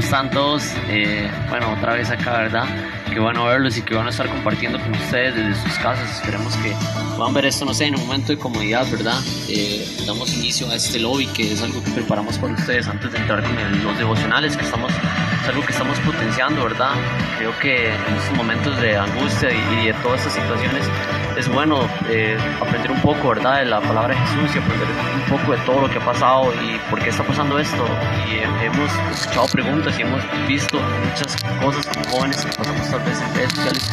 están todos? Eh, bueno, otra vez acá, ¿verdad? Qué bueno verlos y que van a estar compartiendo con ustedes desde sus casas. Esperemos que puedan ver esto, no sé, en un momento de comodidad, ¿verdad? Eh, damos inicio a este lobby que es algo que preparamos para ustedes antes de entrar con los devocionales, que estamos, es algo que estamos potenciando, ¿verdad? Creo que en estos momentos de angustia y, de todas estas situaciones es bueno eh, aprender un poco, ¿verdad? De la palabra de Jesús y aprender un poco de todo lo que ha pasado y por qué está pasando esto. Y hemos escuchado preguntas y hemos visto muchas cosas como jóvenes que pasamos tal vez en redes sociales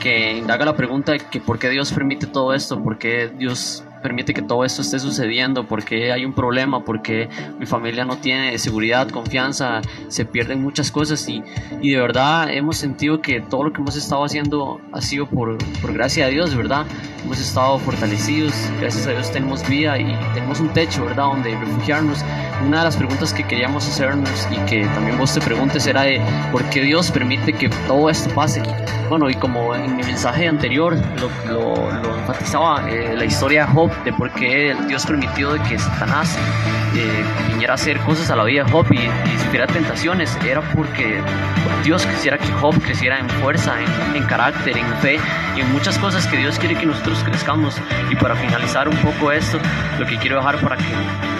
que indaga la pregunta de que por qué Dios permite todo esto, por qué Dios permite que todo esto esté sucediendo, porque hay un problema, porque mi familia no tiene seguridad, confianza, se pierden muchas cosas y, y de verdad hemos sentido que todo lo que hemos estado haciendo ha sido por, por gracia de Dios, ¿verdad? Hemos estado fortalecidos, gracias a Dios tenemos vida y tenemos un techo, ¿verdad? Donde refugiarnos. Una de las preguntas que queríamos hacernos y que también vos te preguntes era de por qué Dios permite que todo esto pase. Bueno, y como en mi mensaje anterior lo, lo, enfatizaba, eh, la historia de Job de por qué Dios permitió de que Satanás eh, viniera a hacer cosas a la vida de Job y, y sufriera tentaciones, era porque Dios quisiera que Job creciera en fuerza, en, en, carácter, en fe y en muchas cosas que Dios quiere que nosotros crezcamos. Y para finalizar un poco esto, lo que quiero dejar para que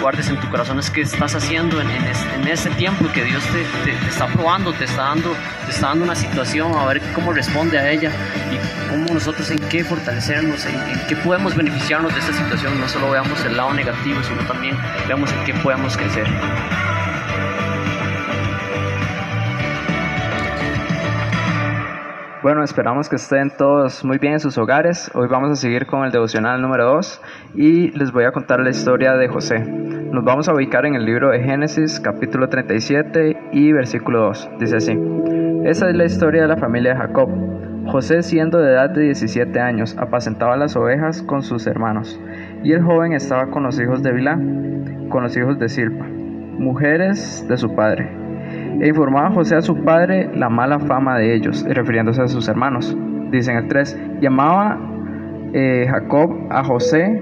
guardes en tu corazón es que estás haciendo en, en, este, tiempo que Dios te, te, está probando, te está, dando, te está dando una situación, a ver cómo responde a ella y cómo nosotros en qué fortalecernos, en, en qué podemos beneficiarnos de esta situación no solo veamos el lado negativo, sino también veamos en qué podemos crecer. Bueno, esperamos que estén todos muy bien en sus hogares. Hoy vamos a seguir con el devocional número 2 y les voy a contar la historia de José. Nos vamos a ubicar en el libro de Génesis capítulo 37 y versículo 2. Dice así, esa es la historia de la familia de Jacob. José, siendo de edad de 17 años, apacentaba las ovejas con sus hermanos, y el joven estaba con los hijos de Bilá, con los hijos de Silpa, mujeres de su padre. E informaba José a su padre la mala fama de ellos, refiriéndose a sus hermanos. Dice en el 3, llamaba eh, Jacob a José,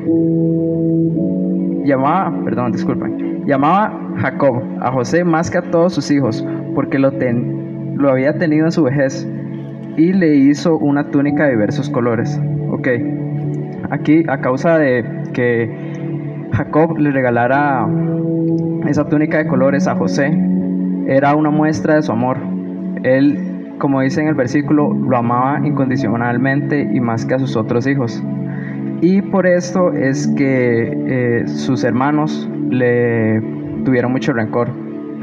llamaba, perdón, disculpen, llamaba Jacob a José más que a todos sus hijos, porque lo, lo había tenido en su vejez y le hizo una túnica de diversos colores. Ok, aquí a causa de que Jacob le regalara esa túnica de colores a José, era una muestra de su amor. Él, como dice en el versículo, lo amaba incondicionalmente y más que a sus otros hijos. Y por esto es que eh, sus hermanos le tuvieron mucho rencor.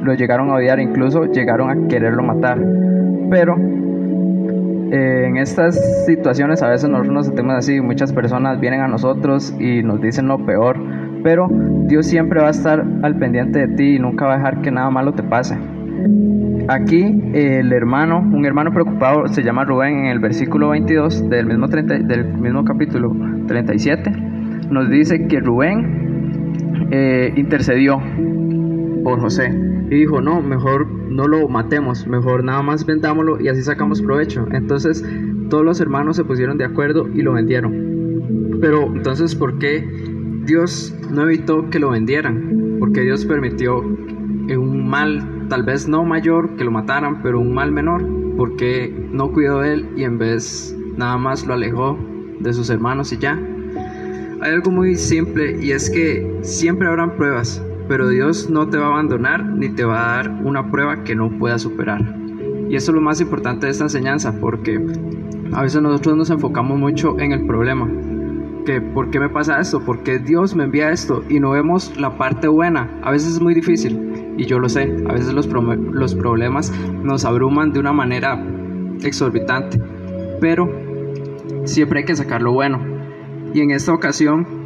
Lo llegaron a odiar, incluso llegaron a quererlo matar. Pero en estas situaciones a veces nosotros nos sentimos así, muchas personas vienen a nosotros y nos dicen lo peor, pero Dios siempre va a estar al pendiente de ti y nunca va a dejar que nada malo te pase. Aquí el hermano, un hermano preocupado se llama Rubén en el versículo 22 del mismo, del mismo capítulo 37, nos dice que Rubén eh, intercedió por José y dijo, no, mejor no lo matemos, mejor nada más vendámoslo y así sacamos provecho. Entonces todos los hermanos se pusieron de acuerdo y lo vendieron. Pero entonces, ¿por qué Dios no evitó que lo vendieran? Porque Dios permitió un mal, tal vez no mayor, que lo mataran, pero un mal menor, porque no cuidó de él y en vez nada más lo alejó de sus hermanos y ya. Hay algo muy simple y es que siempre habrán pruebas, pero Dios no te va a abandonar ni te va a dar una prueba que no puedas superar. Y eso es lo más importante de esta enseñanza, porque a veces nosotros nos enfocamos mucho en el problema. ¿Por qué me pasa esto? ¿Por qué Dios me envía esto? Y no vemos la parte buena. A veces es muy difícil, y yo lo sé. A veces los, los problemas nos abruman de una manera exorbitante. Pero siempre hay que sacar lo bueno. Y en esta ocasión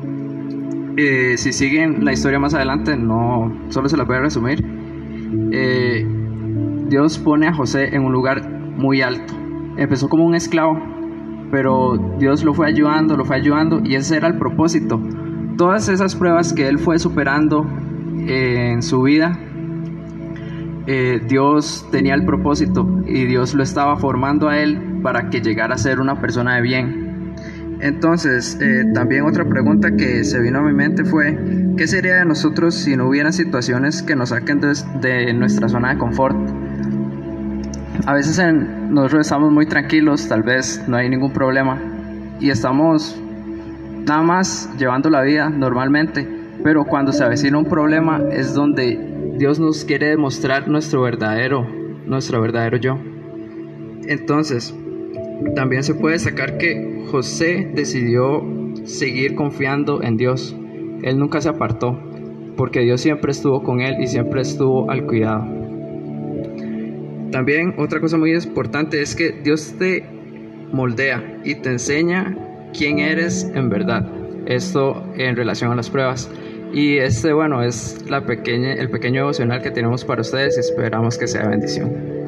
eh, si siguen la historia más adelante, no solo se la voy a resumir. Eh, Dios pone a José en un lugar muy alto. Empezó como un esclavo, pero Dios lo fue ayudando, lo fue ayudando y ese era el propósito. Todas esas pruebas que él fue superando eh, en su vida, Dios tenía el propósito y Dios lo estaba formando a él para que llegara a ser una persona de bien. Entonces, eh, también otra pregunta que se vino a mi mente fue, ¿qué sería de nosotros si no hubieran situaciones que nos saquen de, nuestra zona de confort? A veces nosotros estamos muy tranquilos, tal vez no hay ningún problema y estamos nada más llevando la vida normalmente, pero cuando se avecina un problema es donde Dios nos quiere demostrar nuestro verdadero, nuestro verdadero yo. Entonces, también se puede sacar que José decidió seguir confiando en Dios. Él nunca se apartó, porque Dios siempre estuvo con él y siempre estuvo al cuidado. También otra cosa muy importante es que Dios te moldea y te enseña quién eres en verdad. Esto en relación a las pruebas. Y este, bueno, es la pequeña, el pequeño devocional que tenemos para ustedes y esperamos que sea bendición.